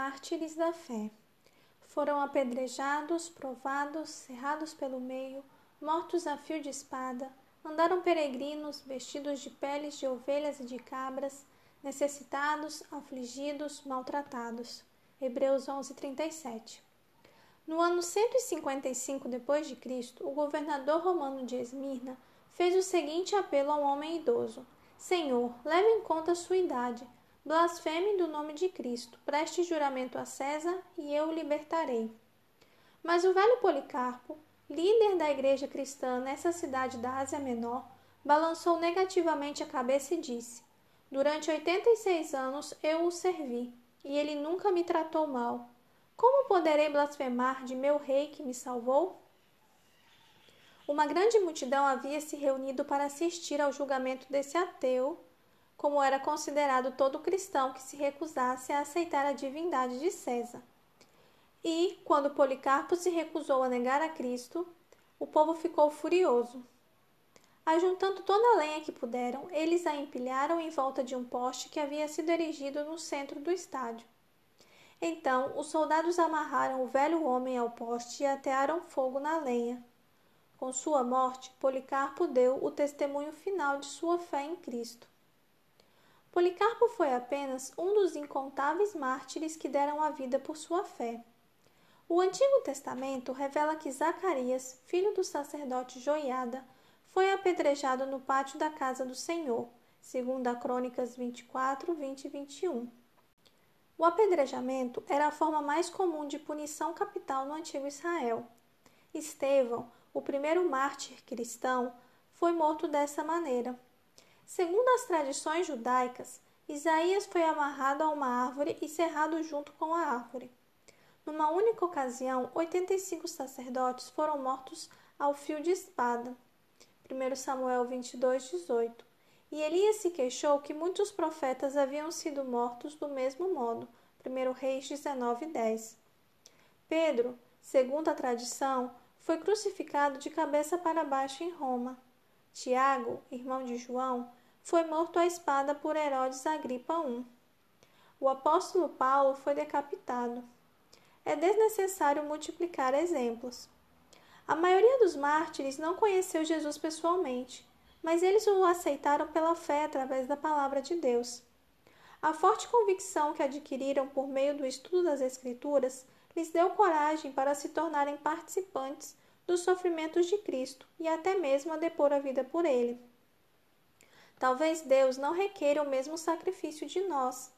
Mártires da fé. Foram apedrejados, provados, cerrados pelo meio, mortos a fio de espada, andaram peregrinos, vestidos de peles de ovelhas e de cabras, necessitados, afligidos, maltratados. Hebreus 11:37. No ano 155 depois de Cristo, o governador romano de Esmirna fez o seguinte apelo a um homem idoso: Senhor, leve em conta a sua idade Blasfeme do nome de Cristo, preste juramento a César e eu o libertarei. Mas o velho Policarpo, líder da igreja cristã nessa cidade da Ásia Menor, balançou negativamente a cabeça e disse: Durante 86 anos eu o servi, e ele nunca me tratou mal. Como poderei blasfemar de meu rei que me salvou? Uma grande multidão havia se reunido para assistir ao julgamento desse ateu como era considerado todo cristão que se recusasse a aceitar a divindade de César. E, quando Policarpo se recusou a negar a Cristo, o povo ficou furioso. Ajuntando toda a lenha que puderam, eles a empilharam em volta de um poste que havia sido erigido no centro do estádio. Então, os soldados amarraram o velho homem ao poste e atearam fogo na lenha. Com sua morte, Policarpo deu o testemunho final de sua fé em Cristo. Policarpo foi apenas um dos incontáveis mártires que deram a vida por sua fé. O Antigo Testamento revela que Zacarias, filho do sacerdote Joiada, foi apedrejado no pátio da casa do Senhor, segundo a Crônicas 24, 20 e 21. O apedrejamento era a forma mais comum de punição capital no antigo Israel. Estevão, o primeiro mártir cristão, foi morto dessa maneira. Segundo as tradições judaicas, Isaías foi amarrado a uma árvore e cerrado junto com a árvore. Numa única ocasião, 85 sacerdotes foram mortos ao fio de espada. 1 Samuel 22, 18. E Elias se queixou que muitos profetas haviam sido mortos do mesmo modo. 1 Reis 19, 10. Pedro, segundo a tradição, foi crucificado de cabeça para baixo em Roma. Tiago, irmão de João, foi morto à espada por Herodes Agripa I. O apóstolo Paulo foi decapitado. É desnecessário multiplicar exemplos. A maioria dos mártires não conheceu Jesus pessoalmente, mas eles o aceitaram pela fé através da palavra de Deus. A forte convicção que adquiriram por meio do estudo das Escrituras lhes deu coragem para se tornarem participantes dos sofrimentos de Cristo e até mesmo a depor a vida por ele. Talvez Deus não requeira o mesmo sacrifício de nós,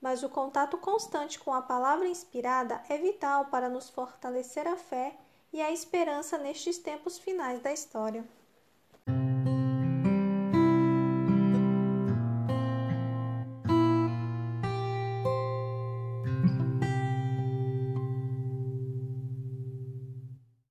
mas o contato constante com a palavra inspirada é vital para nos fortalecer a fé e a esperança nestes tempos finais da história.